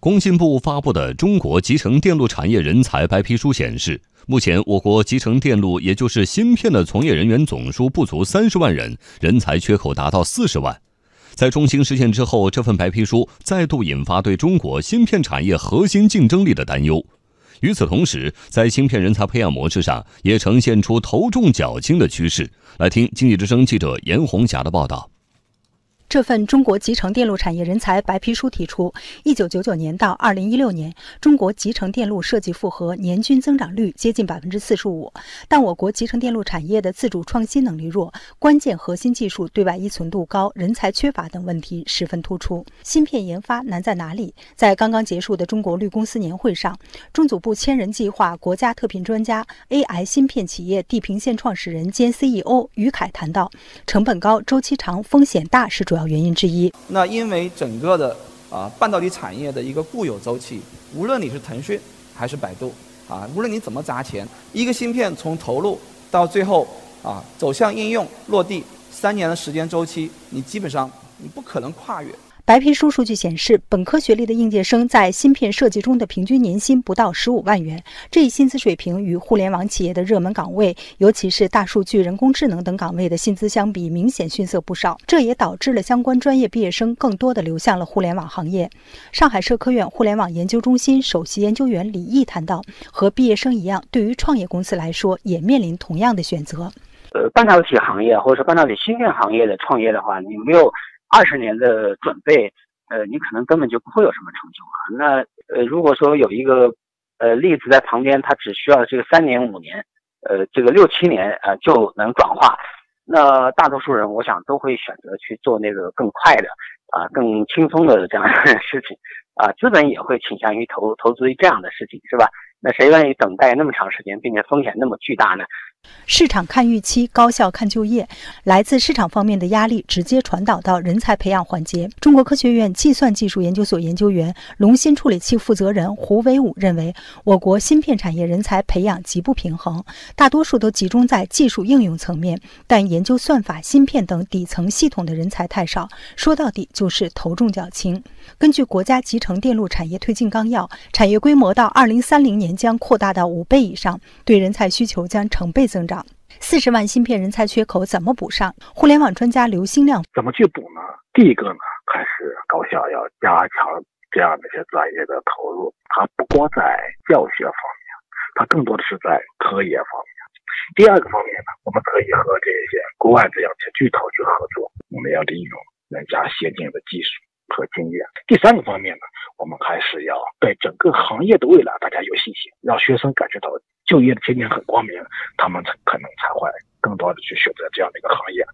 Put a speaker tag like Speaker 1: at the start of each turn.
Speaker 1: 工信部发布的《中国集成电路产业人才白皮书》显示，目前我国集成电路，也就是芯片的从业人员总数不足三十万人，人才缺口达到四十万。在中兴事件之后，这份白皮书再度引发对中国芯片产业核心竞争力的担忧。与此同时，在芯片人才培养模式上，也呈现出头重脚轻的趋势。来听经济之声记者严红霞的报道。
Speaker 2: 这份中国集成电路产业人才白皮书提出，一九九九年到二零一六年，中国集成电路设计复合年均增长率接近百分之四十五。但我国集成电路产业的自主创新能力弱，关键核心技术对外依存度高，人才缺乏等问题十分突出。芯片研发难在哪里？在刚刚结束的中国绿公司年会上，中组部千人计划国家特聘专家 AI 芯片企业地平线创始人兼 CEO 于凯谈到，成本高、周期长、风险大是主。原因之一，
Speaker 3: 那因为整个的啊半导体产业的一个固有周期，无论你是腾讯还是百度啊，无论你怎么砸钱，一个芯片从投入到最后啊走向应用落地，三年的时间周期，你基本上你不可能跨越。
Speaker 2: 白皮书数据显示，本科学历的应届生在芯片设计中的平均年薪不到十五万元，这一薪资水平与互联网企业的热门岗位，尤其是大数据、人工智能等岗位的薪资相比，明显逊色不少。这也导致了相关专业毕业生更多的流向了互联网行业。上海社科院互联网研究中心首席研究员李毅谈到，和毕业生一样，对于创业公司来说，也面临同样的选择。
Speaker 4: 呃，半导体行业或者说半导体芯片行业的创业的话，你没有。二十年的准备，呃，你可能根本就不会有什么成就啊。那呃，如果说有一个呃例子在旁边，他只需要这个三年五年，呃，这个六七年啊就能转化，那大多数人我想都会选择去做那个更快的啊、更轻松的这样的事情啊。资本也会倾向于投投资于这样的事情，是吧？那谁愿意等待那么长时间，并且风险那么巨大呢？
Speaker 2: 市场看预期，高校看就业，来自市场方面的压力直接传导到人才培养环节。中国科学院计算技术研究所研究员、龙芯处理器负责人胡伟武认为，我国芯片产业人才培养极不平衡，大多数都集中在技术应用层面，但研究算法、芯片等底层系统的人才太少。说到底就是头重脚轻。根据国家集成电路产业推进纲要，产业规模到二零三零年将扩大到五倍以上，对人才需求将成倍增长。四十万芯片人才缺口怎么补上？互联网专家刘新亮
Speaker 5: 怎么去补呢？第一个呢，还是高校要加强这样的一些专业的投入。它不光在教学方面，它更多的是在科研方面。第二个方面呢，我们可以和这些国外这样的巨头去合作，我们要利用人家先进的技术和经验。第三个方面呢，我们还是要对整个行业的未来大家有信心，让学生感觉到。就业的前景很光明，他们才可能才会更多的去选择这样的一个行业。